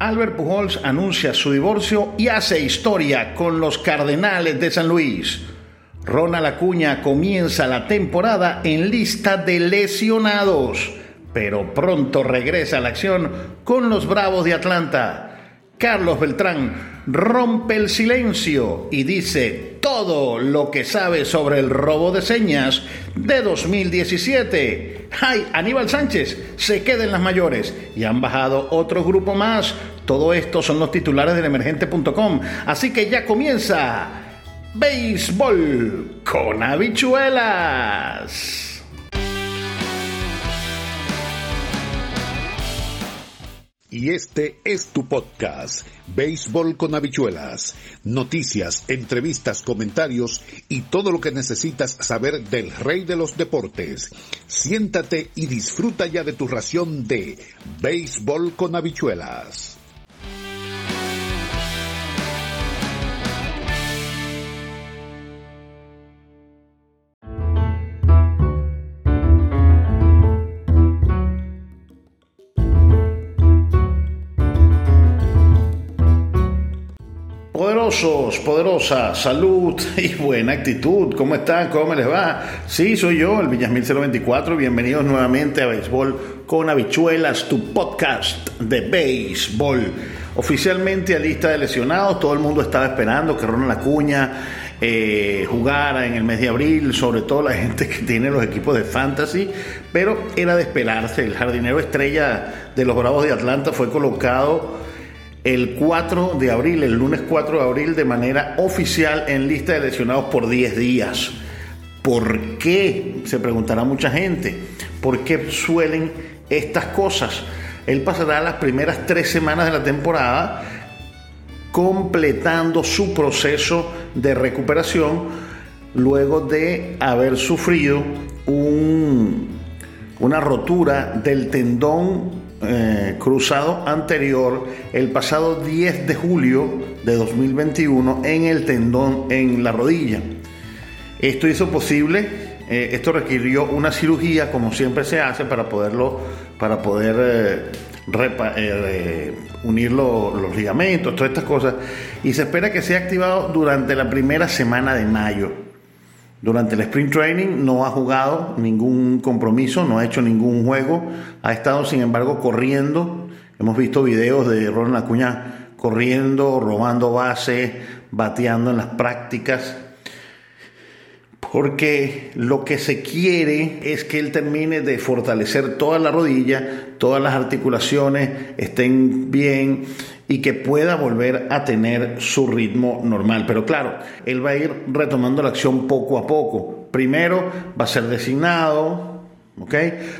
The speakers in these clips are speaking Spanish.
Albert Pujols anuncia su divorcio y hace historia con los Cardenales de San Luis. Ronald Acuña comienza la temporada en lista de lesionados, pero pronto regresa a la acción con los Bravos de Atlanta. Carlos Beltrán rompe el silencio y dice todo lo que sabe sobre el robo de señas de 2017. ¡Ay! Aníbal Sánchez se queda en las mayores y han bajado otro grupo más. Todo esto son los titulares del emergente.com. Así que ya comienza Béisbol con habichuelas. Y este es tu podcast, Béisbol con habichuelas. Noticias, entrevistas, comentarios y todo lo que necesitas saber del rey de los deportes. Siéntate y disfruta ya de tu ración de Béisbol con habichuelas. Poderosos, poderosa, salud y buena actitud. ¿Cómo están? ¿Cómo les va? Sí, soy yo, el Villasmil 024. Bienvenidos nuevamente a Béisbol con Habichuelas, tu podcast de béisbol. Oficialmente a lista de lesionados, todo el mundo estaba esperando que Ronald Acuña eh, jugara en el mes de abril, sobre todo la gente que tiene los equipos de fantasy, pero era de esperarse. El jardinero estrella de los Bravos de Atlanta fue colocado el 4 de abril, el lunes 4 de abril, de manera oficial en lista de lesionados por 10 días. ¿Por qué? Se preguntará mucha gente. ¿Por qué suelen estas cosas? Él pasará las primeras tres semanas de la temporada completando su proceso de recuperación luego de haber sufrido un, una rotura del tendón eh, cruzado anterior el pasado 10 de julio de 2021 en el tendón en la rodilla. Esto hizo posible, eh, esto requirió una cirugía como siempre se hace para poderlo, para poder eh, unir los ligamentos, todas estas cosas, y se espera que sea activado durante la primera semana de mayo. Durante el sprint training no ha jugado ningún compromiso, no ha hecho ningún juego, ha estado sin embargo corriendo. Hemos visto videos de Ronald Acuña corriendo, robando base, bateando en las prácticas. Porque lo que se quiere es que él termine de fortalecer toda la rodilla, todas las articulaciones estén bien y que pueda volver a tener su ritmo normal. Pero claro, él va a ir retomando la acción poco a poco. Primero va a ser designado, ¿ok?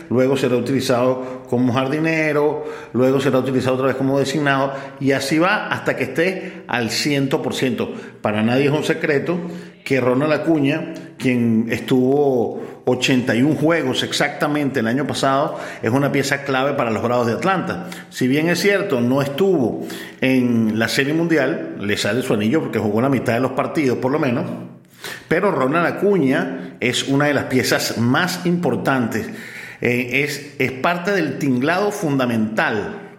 Luego será utilizado como jardinero, luego será utilizado otra vez como designado y así va hasta que esté al 100%. Para nadie es un secreto que Ronald Acuña, quien estuvo 81 juegos exactamente el año pasado, es una pieza clave para los Bravos de Atlanta. Si bien es cierto, no estuvo en la Serie Mundial, le sale su anillo porque jugó la mitad de los partidos por lo menos, pero Ronald Acuña es una de las piezas más importantes, eh, es, es parte del tinglado fundamental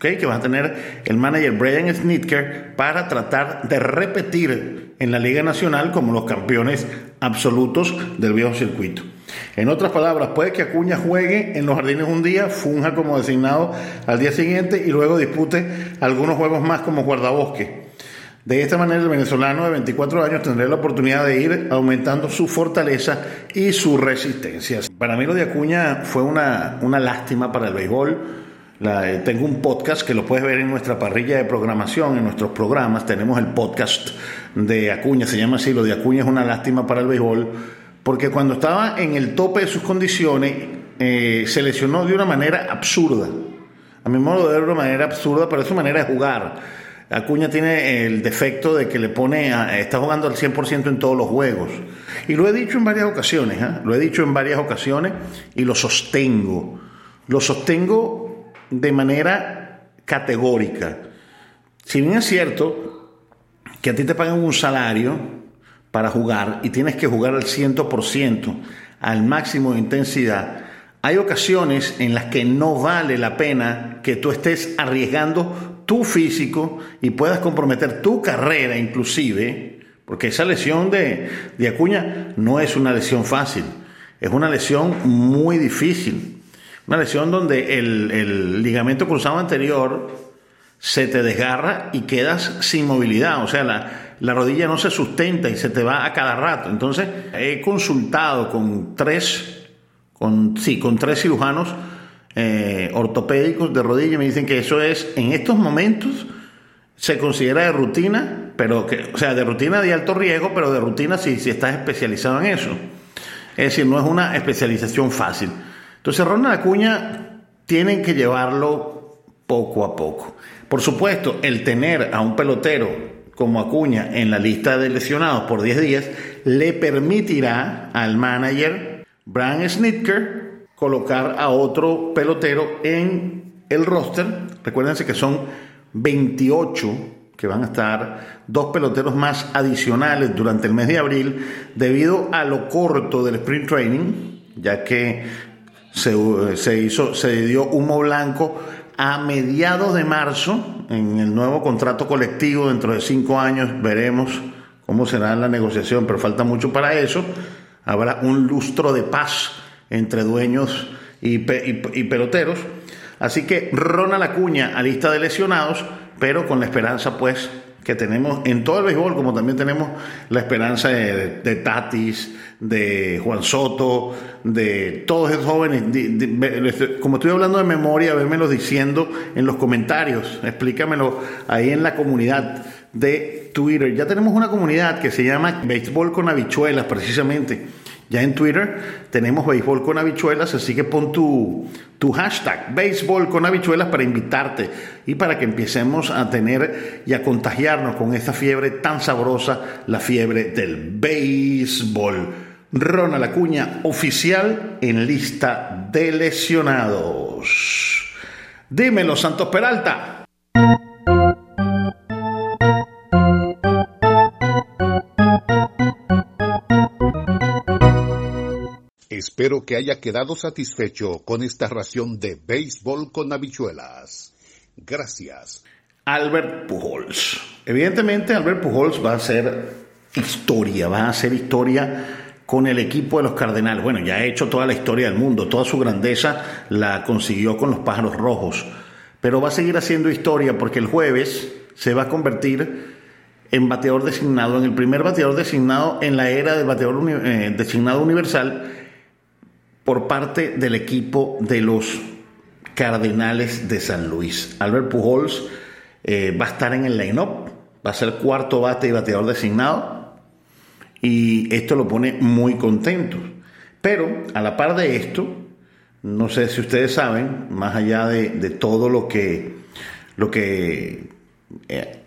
que va a tener el manager Brian Snitker para tratar de repetir en la Liga Nacional como los campeones absolutos del viejo circuito. En otras palabras, puede que Acuña juegue en los jardines un día, funja como designado al día siguiente y luego dispute algunos juegos más como guardabosque. De esta manera, el venezolano de 24 años tendrá la oportunidad de ir aumentando su fortaleza y su resistencia. Para mí lo de Acuña fue una, una lástima para el béisbol eh, tengo un podcast que lo puedes ver en nuestra parrilla de programación, en nuestros programas. Tenemos el podcast de Acuña, se llama así, lo de Acuña es una lástima para el béisbol, porque cuando estaba en el tope de sus condiciones, eh, se lesionó de una manera absurda. A mi modo de ver, de una manera absurda, pero es su manera de jugar. Acuña tiene el defecto de que le pone, está jugando al 100% en todos los juegos. Y lo he dicho en varias ocasiones, ¿eh? lo he dicho en varias ocasiones y lo sostengo. Lo sostengo de manera categórica. Si bien es cierto que a ti te pagan un salario para jugar y tienes que jugar al 100%, al máximo de intensidad, hay ocasiones en las que no vale la pena que tú estés arriesgando tu físico y puedas comprometer tu carrera inclusive, porque esa lesión de, de Acuña no es una lesión fácil, es una lesión muy difícil, una lesión donde el, el ligamento cruzado anterior se te desgarra y quedas sin movilidad, o sea, la, la rodilla no se sustenta y se te va a cada rato. Entonces, he consultado con tres, con, sí, con tres cirujanos eh, ortopédicos de rodilla y me dicen que eso es, en estos momentos, se considera de rutina, pero que, o sea, de rutina de alto riesgo, pero de rutina si, si estás especializado en eso. Es decir, no es una especialización fácil. Entonces, Ronald Acuña tienen que llevarlo poco a poco. Por supuesto, el tener a un pelotero como Acuña en la lista de lesionados por 10 días, le permitirá al manager Brian Snitker colocar a otro pelotero en el roster. Recuérdense que son 28 que van a estar dos peloteros más adicionales durante el mes de abril debido a lo corto del sprint training, ya que se, se hizo, se dio humo blanco a mediados de marzo, en el nuevo contrato colectivo, dentro de cinco años, veremos cómo será la negociación, pero falta mucho para eso. Habrá un lustro de paz entre dueños y, peloteros. Así que Ronald Acuña a lista de lesionados, pero con la esperanza, pues, que tenemos en todo el béisbol, como también tenemos la esperanza de, Tatis, de Juan Soto, de todos esos jóvenes. como estoy hablando de memoria, vémelo diciendo en los comentarios, explícamelo ahí en la comunidad de Twitter. Ya tenemos una comunidad que se llama Béisbol con habichuelas, precisamente ya en Twitter tenemos béisbol con habichuelas, así que pon tu, tu hashtag béisbol con habichuelas para invitarte y para que empecemos a tener y a contagiarnos con esta fiebre tan sabrosa, la fiebre del béisbol. Ronald Acuña, oficial en lista de lesionados. Dímelo, Santos Peralta. Espero que haya quedado satisfecho con esta ración de béisbol con habichuelas. Gracias. Albert Pujols. Evidentemente, Albert Pujols va a hacer historia, va a hacer historia con el equipo de los Cardenales. Bueno, ya ha hecho toda la historia del mundo, toda su grandeza la consiguió con los pájaros rojos, pero va a seguir haciendo historia porque el jueves se va a convertir en bateador designado, en el primer bateador designado en la era del bateador eh, designado universal por parte del equipo de los Cardenales de San Luis. Albert Pujols eh, va a estar en el line-up, va a ser cuarto bate y bateador designado y esto lo pone muy contento. Pero a la par de esto, no sé si ustedes saben, más allá de, todo lo que, lo que eh,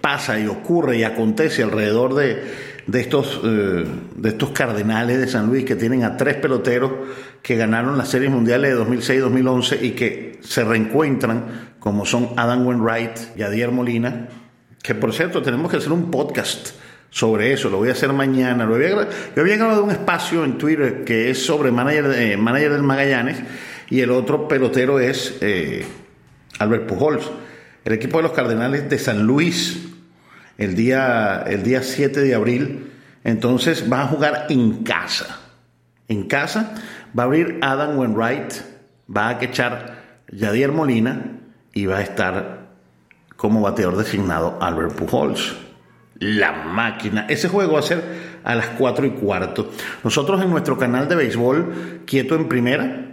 pasa y ocurre y acontece alrededor de, de estos, eh, de estos cardenales de San Luis que tienen a tres peloteros que ganaron las series mundiales de 2006 y 2011 y que se reencuentran, como son Adam Wainwright y Adier Molina, que por cierto tenemos que hacer un podcast sobre eso, lo voy a hacer mañana. Lo yo había grabado un espacio en Twitter que es sobre manager, eh, manager del Magallanes y el otro pelotero es eh, Albert Pujols. El equipo de los Cardenales de San Luis el día, el día 7 de abril. Entonces va a jugar en casa. En casa va a abrir Adam Wainwright, va a quechar Yadier Molina y va a estar como bateador designado Albert Pujols. La máquina. Ese juego va a ser a las 4 y cuarto. Nosotros en nuestro canal de béisbol, Quieto en Primera,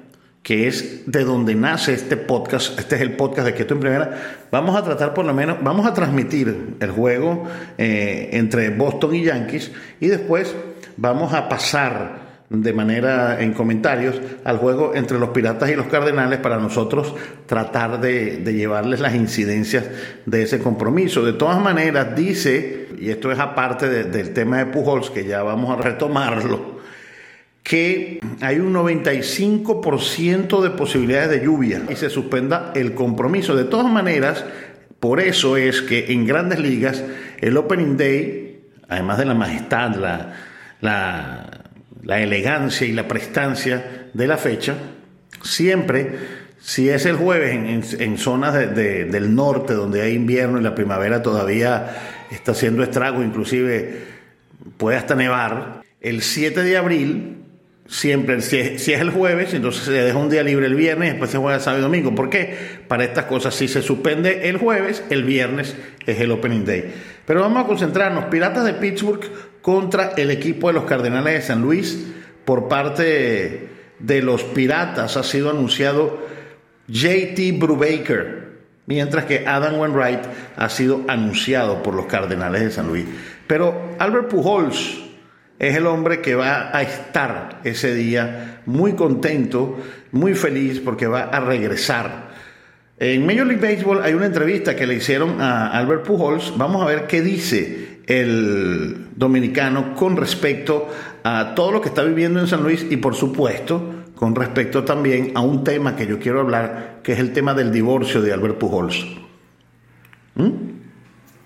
que es de donde nace este podcast, este es el podcast de Quieto en Primera, vamos a tratar por lo menos, vamos a transmitir el juego eh, entre Boston y Yankees y después vamos a pasar de manera en comentarios al juego entre los Piratas y los Cardenales para nosotros tratar de, llevarles las incidencias de ese compromiso. De todas maneras, dice, y esto es aparte del tema de Pujols, que ya vamos a retomarlo, que hay un 95% de posibilidades de lluvia y se suspenda el compromiso. De todas maneras, por eso es que en grandes ligas el Opening Day, además de la majestad, la, la, elegancia y la prestancia de la fecha, siempre Si es el jueves en, zonas del norte donde hay invierno y la primavera todavía está haciendo estrago, inclusive puede hasta nevar, el 7 de abril siempre, si es, el jueves, entonces se deja un día libre el viernes, después se juega sábado y domingo. ¿Por qué? Para estas cosas, si se suspende el jueves, el viernes es el Opening Day. Pero vamos a concentrarnos, Piratas de Pittsburgh contra el equipo de los Cardenales de San Luis por parte de los Piratas ha sido anunciado JT Brubaker, mientras que Adam Wainwright ha sido anunciado por los Cardenales de San Luis. Pero Albert Pujols es el hombre que va a estar ese día muy contento, muy feliz porque va a regresar. En Major League Baseball hay una entrevista que le hicieron a Albert Pujols. Vamos a ver qué dice el dominicano con respecto a todo lo que está viviendo en San Luis y por supuesto con respecto también a un tema que yo quiero hablar, que es el tema del divorcio de Albert Pujols. ¿Mm?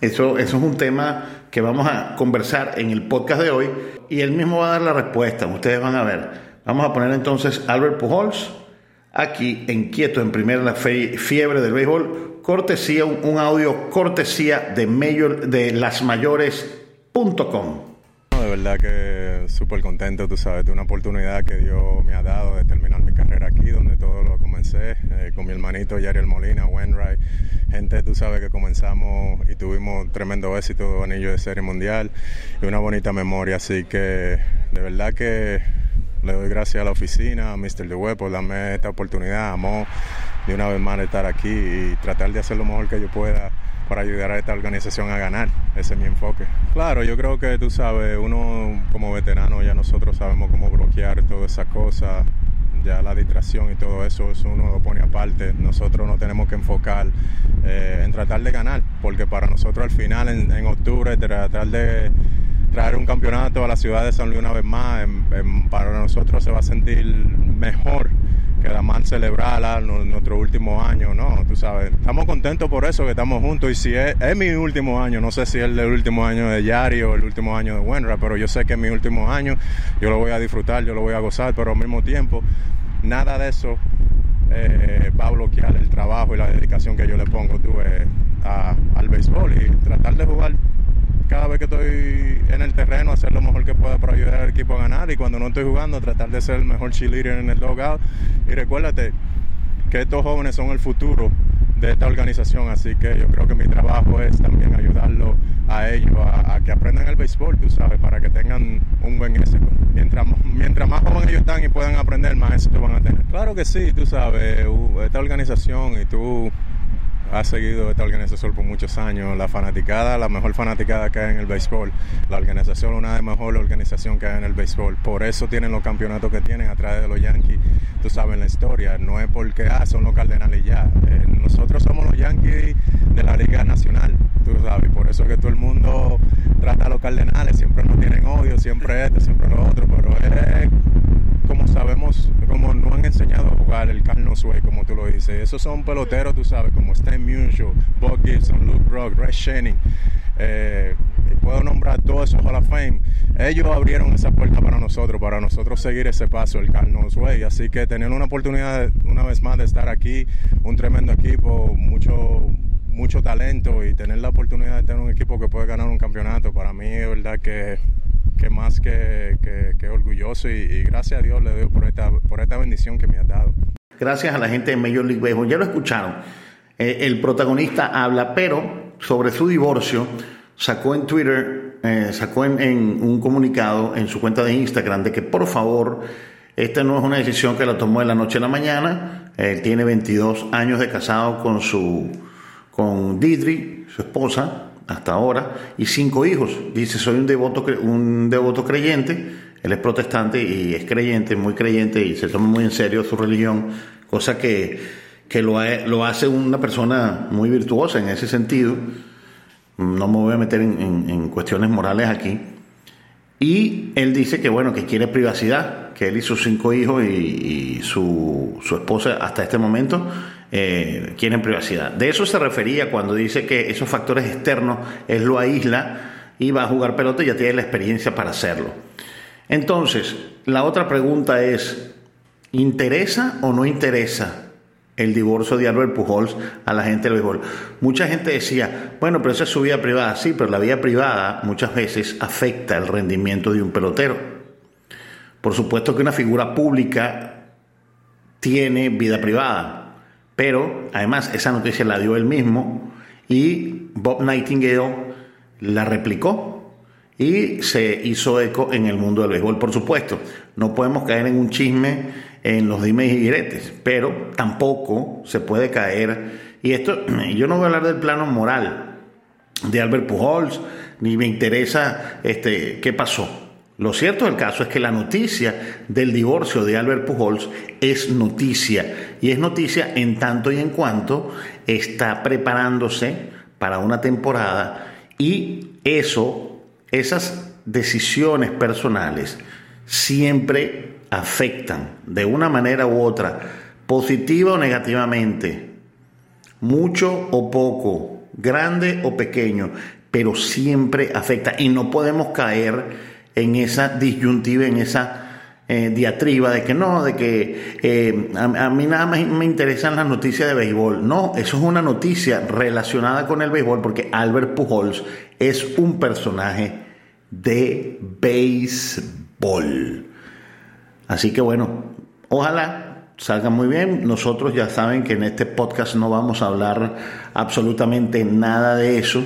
Eso, eso es un tema que vamos a conversar en el podcast de hoy y él mismo va a dar la respuesta, ustedes van a ver. Vamos a poner entonces Albert Pujols aquí en Quieto en primera la fiebre del béisbol, cortesía, un, audio cortesía de, mayor, de lasmayores.com. De verdad que súper contento, tú sabes, de una oportunidad que Dios me ha dado de terminar mi carrera aquí, donde todo lo comencé, eh, con mi hermanito Yariel Molina, Wainwright, gente, tú sabes que comenzamos y tuvimos tremendo éxito, anillo de serie mundial y una bonita memoria, así que de verdad que le doy gracias a la oficina, a Mr. De por darme esta oportunidad, amor, de una vez más estar aquí y tratar de hacer lo mejor que yo pueda para ayudar a esta organización a ganar. Ese es mi enfoque. Claro, yo creo que tú sabes, uno como veterano ya nosotros sabemos cómo bloquear todas esas cosas. Ya la distracción y todo eso, eso uno lo pone aparte. Nosotros nos tenemos que enfocar eh, en tratar de ganar, porque para nosotros al final, en, octubre, tratar de traer un campeonato a la ciudad de San Luis una vez más, para nosotros se va a sentir mejor que más celebrar nuestro último año, ¿no? Tú sabes, estamos contentos por eso que estamos juntos y si es, mi último año, no sé si es el último año de Yari o el último año de Wenra, pero yo sé que es mi último año, yo lo voy a disfrutar, yo lo voy a gozar, pero al mismo tiempo, nada de eso eh, va a bloquear el trabajo y la dedicación que yo le pongo tú, al béisbol y tratar de jugar cada vez que estoy en el terreno, hacer lo mejor que pueda para ayudar al equipo a ganar. Y cuando no estoy jugando, tratar de ser el mejor cheerleader en el logout. Y recuérdate que estos jóvenes son el futuro de esta organización, así que yo creo que mi trabajo es también ayudarlo a ellos a, que aprendan el béisbol, tú sabes, para que tengan un buen éxito. Mientras, mientras más jóvenes ellos están y puedan aprender, más éxito van a tener. Claro que sí, tú sabes, esta organización y tú ha seguido esta organización por muchos años. La fanaticada, la mejor fanaticada que hay en el béisbol. La organización, una de las mejores organizaciones que hay en el béisbol. Por eso tienen los campeonatos que tienen a través de los Yankees. Tú sabes la historia. No es porque ah, son los Cardenales ya. Eh, nosotros somos los Yankees de la Liga Nacional. Tú sabes. Por eso es que todo el mundo trata a los Cardenales. Siempre nos tienen odio, siempre este, siempre lo otro. Pero es como sabemos, como nos han enseñado a jugar el Carlos Way, como tú lo dices. Esos son peloteros, tú sabes, como Stan Musial, Bob Gibson, Luke Brock, Ray Shannon. Eh, puedo nombrar todos esos Hall of Fame. Ellos abrieron esa puerta para nosotros, para nosotros seguir ese paso, el Carlos Way. Así que tener una oportunidad una vez más de estar aquí, un tremendo equipo, mucho mucho talento y tener la oportunidad de tener un equipo que puede ganar un campeonato, para mí es verdad que que más que, orgulloso y, gracias a Dios le doy por esta, por esta bendición que me ha dado. Gracias a la gente de Major League Baseball. Ya lo escucharon. Eh, el protagonista habla, pero sobre su divorcio sacó en Twitter, eh, sacó en, un comunicado en su cuenta de Instagram de que por favor, esta no es una decisión que la tomó de la noche a la mañana. Él tiene 22 años de casado con su con Didri, su esposa, hasta ahora, y cinco hijos. Dice, soy un devoto, un devoto creyente, él es protestante y es creyente, muy creyente, y se toma muy en serio su religión, cosa que, que lo, lo hace una persona muy virtuosa en ese sentido. No me voy a meter en, cuestiones morales aquí. Y él dice que bueno, que quiere privacidad, que él y sus cinco hijos y, su, su esposa hasta este momento eh, quieren privacidad. De eso se refería cuando dice que esos factores externos es lo aísla y va a jugar pelota y ya tiene la experiencia para hacerlo. Entonces, la otra pregunta es, ¿interesa o no interesa el divorcio de Albert Pujols a la gente del béisbol. Mucha gente decía, bueno, pero esa es su vida privada. Sí, pero la vida privada muchas veces afecta el rendimiento de un pelotero. Por supuesto que una figura pública tiene vida privada, pero además esa noticia la dio él mismo y Bob Nightingale la replicó y se hizo eco en el mundo del béisbol, por supuesto. No podemos caer en un chisme en los dimes y diretes, pero tampoco se puede caer, y esto, yo no voy a hablar del plano moral de Albert Pujols, ni me interesa este, qué pasó. Lo cierto del caso es que la noticia del divorcio de Albert Pujols es noticia, y es noticia en tanto y en cuanto está preparándose para una temporada y eso, esas decisiones personales siempre afectan de una manera u otra, positiva o negativamente, mucho o poco, grande o pequeño, pero siempre afecta. Y no podemos caer en esa disyuntiva, en esa eh, diatriba de que no, de que eh, a, mí nada más me interesan las noticias de béisbol. No, eso es una noticia relacionada con el béisbol porque Albert Pujols es un personaje de béisbol. Así que bueno, ojalá salga muy bien. Nosotros ya saben que en este podcast no vamos a hablar absolutamente nada de eso,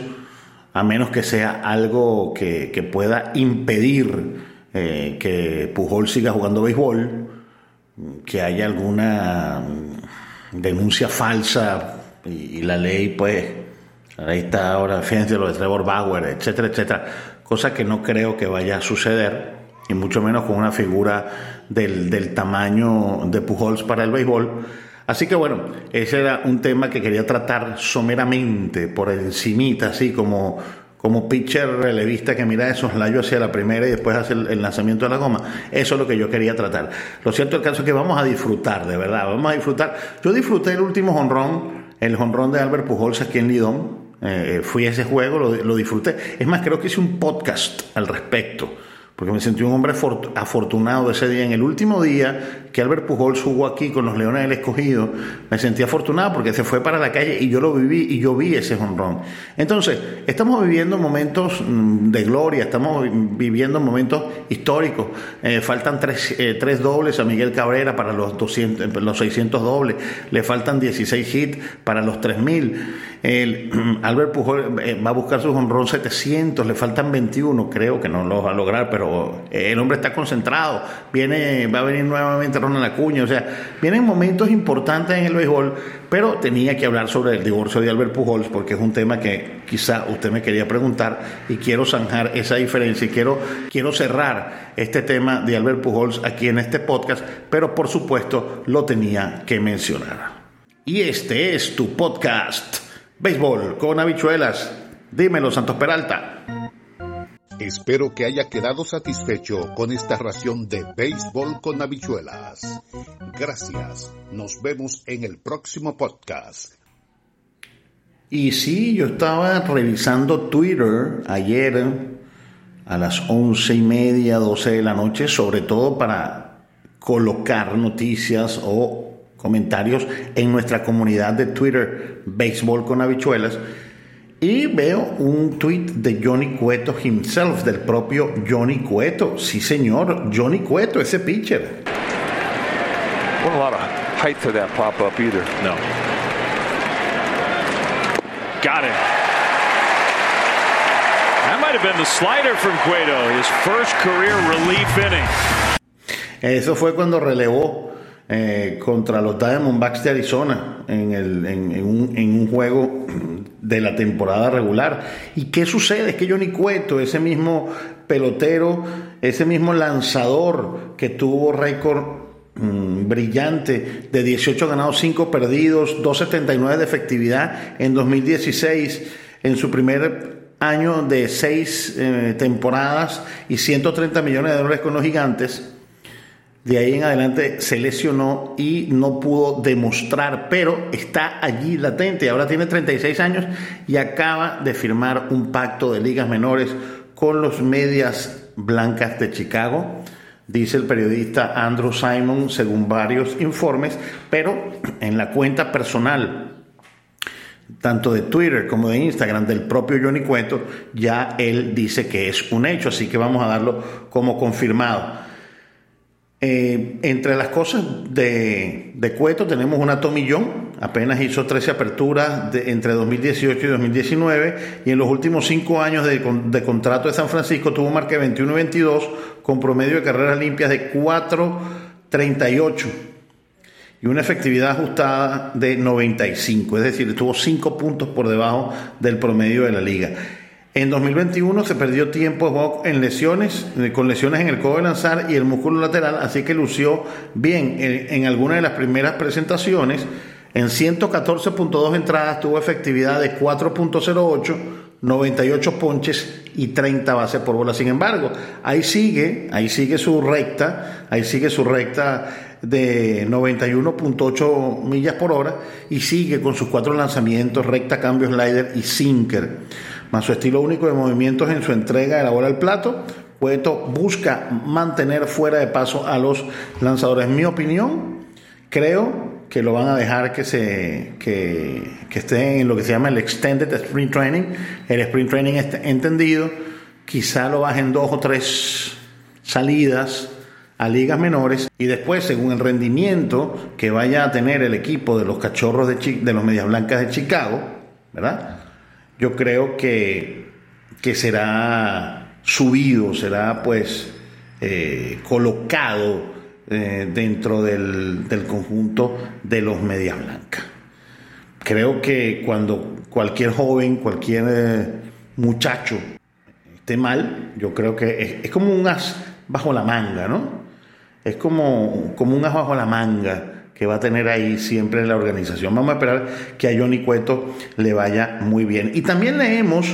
a menos que sea algo que, pueda impedir eh, que Pujol siga jugando béisbol, que haya alguna denuncia falsa y, la ley pues ahí está ahora fíjense lo de Trevor Bauer etcétera etcétera cosa que no creo que vaya a suceder y mucho menos con una figura del, tamaño de Pujols para el béisbol. Así que bueno, ese era un tema que quería tratar someramente, por encimita, así como, como pitcher relevista que mira esos layos hacia la primera y después hace el, lanzamiento de la goma. Eso es lo que yo quería tratar. Lo cierto el caso es que vamos a disfrutar, de verdad, vamos a disfrutar. Yo disfruté el último honrón, el honrón de Albert Pujols aquí en Lidón. Eh, fui a ese juego, lo, lo disfruté. Es más, creo que hice un podcast al respecto porque me sentí un hombre afortunado ese día. En el último día que Albert Pujol jugó aquí con los Leones del Escogido, me sentí afortunado porque se fue para la calle y yo lo viví y yo vi ese honrón. Entonces, estamos viviendo momentos mm, de gloria, estamos viviendo momentos históricos. Eh, faltan tres, eh, tres, dobles a Miguel Cabrera para los, 200, los 600 dobles, le faltan 16 hits para los 3000. El, Albert Pujol eh, va a buscar su honrón 700, le faltan 21, creo que no lo va a lograr, pero el hombre está concentrado. Viene, va a venir nuevamente Ronald Acuña, o sea, vienen momentos importantes en el béisbol, pero tenía que hablar sobre el divorcio de Albert Pujols porque es un tema que quizá usted me quería preguntar y quiero zanjar esa diferencia y quiero, quiero cerrar este tema de Albert Pujols aquí en este podcast, pero por supuesto lo tenía que mencionar. Y este es tu podcast Béisbol con habichuelas. Dímelo, Santos Peralta. Espero que haya quedado satisfecho con esta ración de béisbol con habichuelas. Gracias. Nos vemos en el próximo podcast. Y sí, yo estaba revisando Twitter ayer a las once y media, doce de la noche, sobre todo para colocar noticias o comentarios en nuestra comunidad de Twitter, Béisbol con Habichuelas, y veo un tweet de Johnny Cueto himself, del propio Johnny Cueto. Sí, señor, Johnny Cueto, ese pitcher. Wasn't a lot of height to that pop up either. No. Got it. That might have been the slider from Cueto, his first career relief inning. Eso fue cuando relevó eh, contra los Diamondbacks de Arizona en, el, en, un, en, un, juego de la temporada regular. ¿Y qué sucede? Es que Johnny Cueto, ese mismo pelotero, ese mismo lanzador que tuvo récord mm, brillante de 18 ganados, 5 perdidos, 2.79 de efectividad en 2016, en su primer año de 6 eh, temporadas y 130 millones de dólares con los gigantes, de ahí en adelante se lesionó y no pudo demostrar, pero está allí latente. Ahora tiene 36 años y acaba de firmar un pacto de ligas menores con los Medias Blancas de Chicago. dice el periodista Andrew Simon, según varios informes, pero en la cuenta personal tanto de Twitter como de Instagram del propio Johnny Cueto, ya él dice que es un hecho, así que vamos a darlo como confirmado. Eh, entre las cosas de, de, Cueto tenemos una Tomillón, apenas hizo 13 aperturas entre 2018 y 2019 y en los últimos 5 años de, de, contrato de San Francisco tuvo marca 21 y 22 con promedio de carreras limpias de 4.38 y una efectividad ajustada de 95, es decir, estuvo 5 puntos por debajo del promedio de la liga. En 2021 se perdió tiempo en lesiones, eh, con lesiones en el codo de lanzar y el músculo lateral, así que lució bien en, algunas de las primeras presentaciones. En 114.2 entradas tuvo efectividad de 4.08, 98 ponches y 30 bases por bola. Sin embargo, ahí sigue, ahí sigue su recta, ahí sigue su recta de 91.8 millas por hora y sigue con sus cuatro lanzamientos, recta, cambio, slider y sinker más su estilo único de movimientos en su entrega de la bola al plato, Cueto busca mantener fuera de paso a los lanzadores. Mi opinión, creo que lo van a dejar que se que, esté en lo que se llama el extended sprint training, el sprint training entendido, quizá lo bajen dos o tres salidas a ligas menores y después según el rendimiento que vaya a tener el equipo de los cachorros de los medias blancas de Chicago, ¿verdad? Yo creo que, que será subido, será pues eh, colocado eh, dentro del, conjunto de los medias blancas. Creo que cuando cualquier joven, cualquier eh, muchacho esté mal, yo creo que es, como un as bajo la manga, ¿no? Es como, como un as bajo la manga que va a tener ahí siempre en la organización. Vamos a esperar que a Johnny Cueto le vaya muy bien. Y también leemos,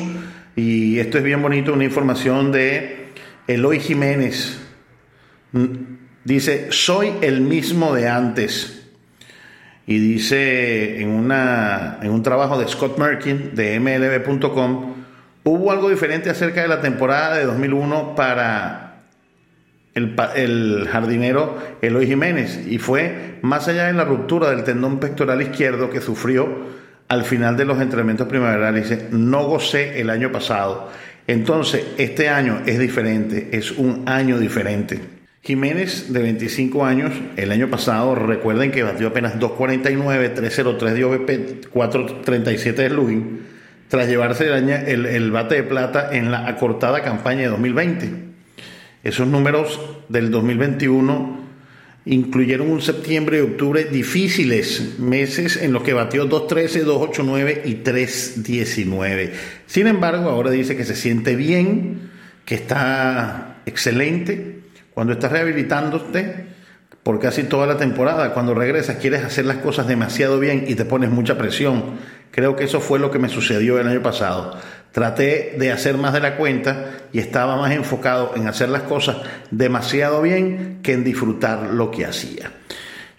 y esto es bien bonito, una información de Eloy Jiménez. Mm, dice, soy el mismo de antes. Y dice en, una, en un trabajo de Scott Merkin de MLB.com, hubo algo diferente acerca de la temporada de 2001 para el, jardinero Eloy Jiménez y fue más allá de la ruptura del tendón pectoral izquierdo que sufrió al final de los entrenamientos primaverales. Dice, no gocé el año pasado. Entonces, este año es diferente, es un año diferente. Jiménez, de 25 años, el año pasado, recuerden que batió apenas 2.49, 3.03 de OVP, 4.37 de slugging, tras llevarse el, el bate de plata en la acortada campaña de 2020. Esos números del 2021 incluyeron un septiembre y octubre difíciles, meses en los que batió 2.13, 2.89 y 3.19. Sin embargo, ahora dice que se siente bien, que está excelente. Cuando estás rehabilitándote por casi toda la temporada, cuando regresas quieres hacer las cosas demasiado bien y te pones mucha presión. Creo que eso fue lo que me sucedió el año pasado. Traté de hacer más de la cuenta y estaba más enfocado en hacer las cosas demasiado bien que en disfrutar lo que hacía.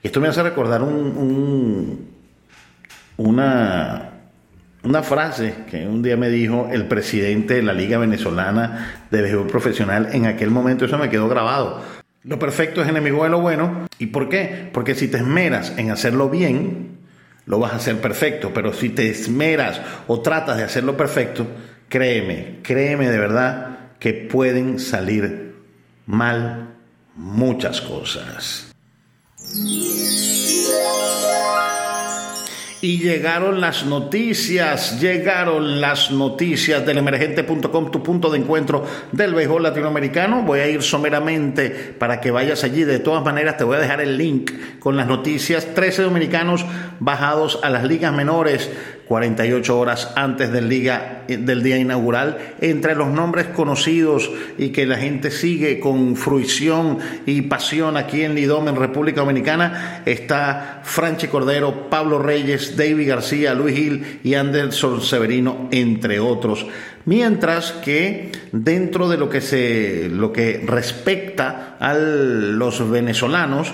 Y esto me hace recordar un, una, una frase que un día me dijo el presidente de la Liga Venezolana de Béisbol Profesional. En aquel momento eso me quedó grabado. Lo perfecto es enemigo de lo bueno. ¿Y por qué? Porque si te esmeras en hacerlo bien, lo vas a hacer perfecto, pero si te esmeras o tratas de hacerlo perfecto, créeme, créeme de verdad que pueden salir mal muchas cosas. Y llegaron las noticias, llegaron las noticias del emergente.com, tu punto de encuentro del béisbol latinoamericano. Voy a ir someramente para que vayas allí. De todas maneras, te voy a dejar el link con las noticias. 13 dominicanos bajados a las ligas menores 48 horas antes del, liga, del día inaugural, entre los nombres conocidos y que la gente sigue con fruición y pasión aquí en Lidom, en República Dominicana, está Franchi Cordero, Pablo Reyes, David García, Luis Gil y Anderson Severino, entre otros. Mientras que dentro de lo que, se, lo que respecta a los venezolanos,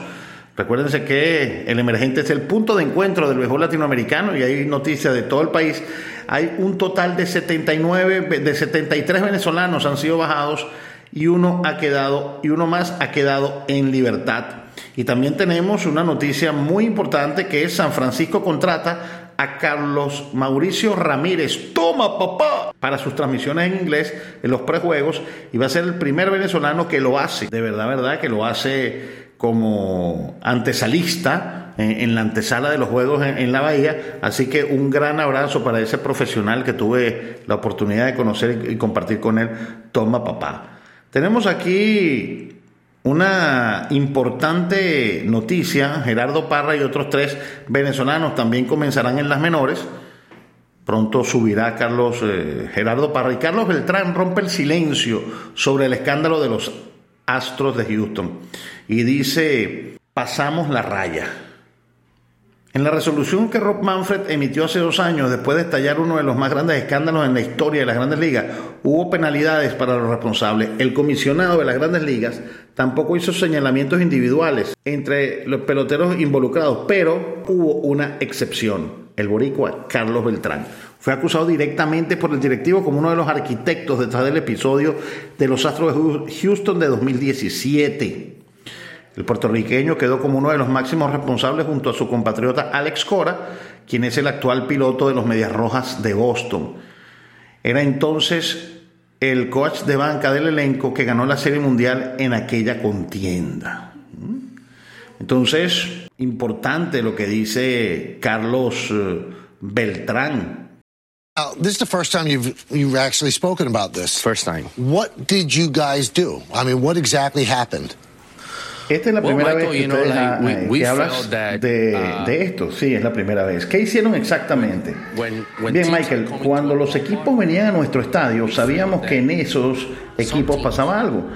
Recuérdense que el emergente es el punto de encuentro del béisbol latinoamericano y hay noticias de todo el país. Hay un total de 79, de 73 venezolanos han sido bajados y uno ha quedado y uno más ha quedado en libertad. Y también tenemos una noticia muy importante que es San Francisco contrata a Carlos Mauricio Ramírez. Toma, papá. Para sus transmisiones en inglés en los prejuegos y va a ser el primer venezolano que lo hace. De verdad, verdad, que lo hace como antesalista en, la antesala de los juegos en, la Bahía. Así que un gran abrazo para ese profesional que tuve la oportunidad de conocer y compartir con él. Toma, papá. Tenemos aquí una importante noticia, Gerardo Parra y otros tres venezolanos también comenzarán en las menores. Pronto subirá Carlos eh, Gerardo Parra y Carlos Beltrán rompe el silencio sobre el escándalo de los Astros de Houston y dice, pasamos la raya. En la resolución que Rob Manfred emitió hace dos años, después de estallar uno de los más grandes escándalos en la historia de las grandes ligas, hubo penalidades para los responsables. El comisionado de las grandes ligas tampoco hizo señalamientos individuales entre los peloteros involucrados, pero hubo una excepción. El boricua Carlos Beltrán fue acusado directamente por el directivo como uno de los arquitectos detrás del episodio de los Astros de Houston de 2017. El puertorriqueño quedó como uno de los máximos responsables junto a su compatriota Alex Cora, quien es el actual piloto de los Medias Rojas de Boston. Era entonces el coach de banca del elenco que ganó la Serie Mundial en aquella contienda. Entonces, importante lo que dice Carlos eh, Beltrán. this is the first time you've you've actually spoken about this. First time. What did you guys do? I mean, what exactly happened? Esta es la primera vez que, hablas de, uh, de, esto. Sí, es la primera vez. ¿Qué hicieron exactamente? Bien, Michael, cuando los equipos venían a nuestro estadio, sabíamos que en esos equipos pasaba algo.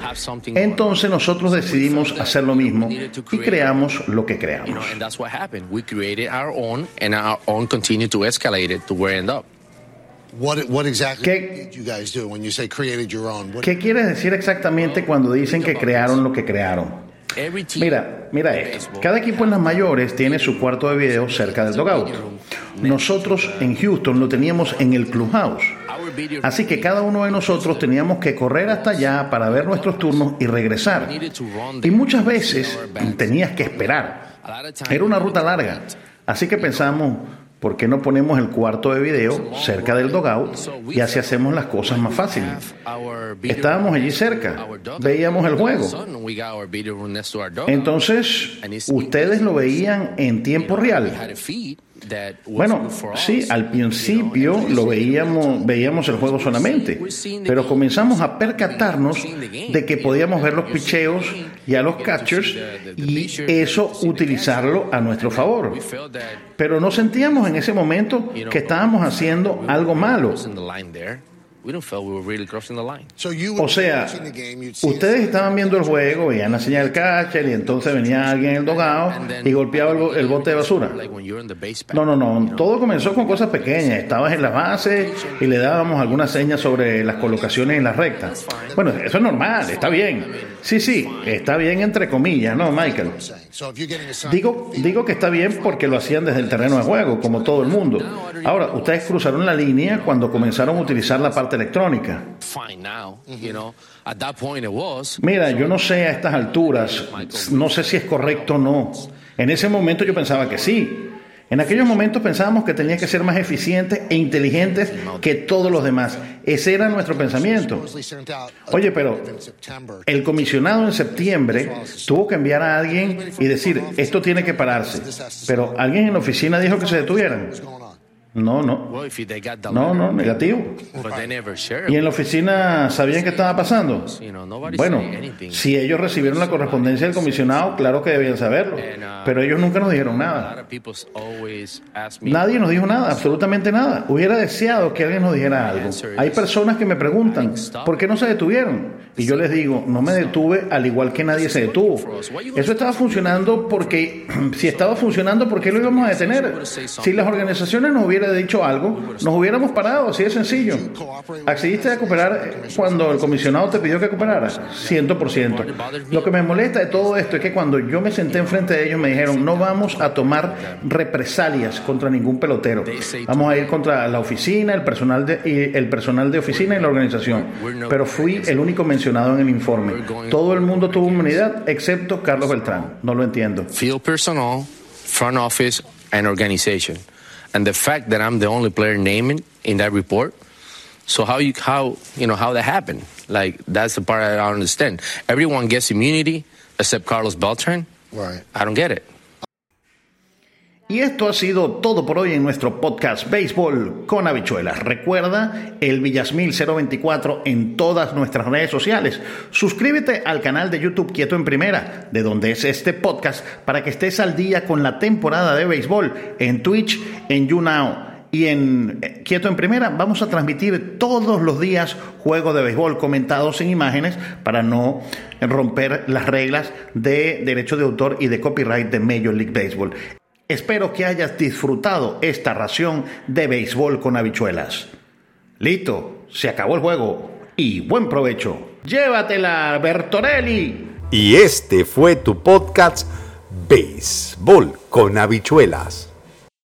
Entonces nosotros decidimos hacer lo mismo y creamos lo que creamos. ¿Qué quiere decir exactamente cuando dicen que crearon lo que crearon? Mira, mira esto. Cada equipo en las mayores tiene su cuarto de video cerca del dogout. Nosotros en Houston lo teníamos en el clubhouse. Así que cada uno de nosotros teníamos que correr hasta allá para ver nuestros turnos y regresar. Y muchas veces tenías que esperar. Era una ruta larga. Así que pensamos, ¿Por qué no ponemos el cuarto de video cerca del dogout y así hacemos las cosas más fáciles? Estábamos allí cerca, veíamos el juego. Entonces, ustedes lo veían en tiempo real. Bueno, sí, al principio lo veíamos, veíamos el juego solamente, pero comenzamos a percatarnos de que podíamos ver los picheos y a los catchers y eso utilizarlo a nuestro favor. Pero no sentíamos en ese momento que estábamos haciendo algo malo. O sea, ustedes estaban viendo el juego, veían la señal del catcher y entonces venía alguien en el dogado y golpeaba el, bote de basura. No, no, no. Todo comenzó con cosas pequeñas. Estabas en la base y le dábamos algunas señas sobre las colocaciones en las rectas. Bueno, eso es normal, está bien. Sí, sí, está bien entre comillas, ¿no, Michael? Digo, digo que está bien porque lo hacían desde el terreno de juego, como todo el mundo. Ahora, ustedes cruzaron la línea cuando comenzaron a utilizar la parte electrónica. Mira, yo no sé a estas alturas, no sé si es correcto o no. En ese momento yo pensaba que sí. En aquellos momentos pensábamos que tenía que ser más eficientes e inteligentes que todos los demás. Ese era nuestro pensamiento. Oye, pero el comisionado en septiembre tuvo que enviar a alguien y decir, esto tiene que pararse. Pero alguien en la oficina dijo que se detuvieran. No, no. No, no, negativo. ¿Y en la oficina sabían qué estaba pasando? Bueno, si ellos recibieron la correspondencia del comisionado, claro que debían saberlo. Uh, pero ellos nunca nos dijeron nada. Nadie nos dijo nada, absolutamente nada. Hubiera deseado que alguien nos dijera algo. Hay personas que me preguntan, ¿por qué no se detuvieron? Y yo les digo, no me detuve al igual que nadie se detuvo. Eso estaba funcionando porque, si estaba funcionando, ¿por qué lo íbamos a detener? Si las organizaciones nos hubieran hubiera dicho algo, nos hubiéramos parado, así de sencillo. ¿Accediste a cooperar cuando el comisionado te pidió que cooperaras? 100%. Lo que me molesta de todo esto es que cuando yo me senté enfrente de ellos me dijeron, no vamos a tomar represalias contra ningún pelotero. Vamos a ir contra la oficina, el personal de, el personal de oficina y la organización. Pero fui el único mencionado en el informe. Todo el mundo tuvo inmunidad excepto Carlos Beltrán. No lo entiendo. Field personnel, front office, and organization. And the fact that I'm the only player named in that report. So how you how you know how that happened? Like that's the part I don't understand. Everyone gets immunity except Carlos Beltran. Right. I don't get it. Y esto ha sido todo por hoy en nuestro podcast Béisbol con habichuelas. Recuerda el Villasmil 024 en todas nuestras redes sociales. Suscríbete al canal de YouTube Quieto en Primera, de donde es este podcast, para que estés al día con la temporada de béisbol en Twitch, en YouNow y en eh, Quieto en Primera vamos a transmitir todos los días juegos de béisbol comentados en imágenes para no romper las reglas de derecho de autor y de copyright de Major League Baseball. Espero que hayas disfrutado esta ración de béisbol con habichuelas. Listo, se acabó el juego y buen provecho. Llévatela, Bertorelli. Y este fue tu podcast Béisbol con habichuelas.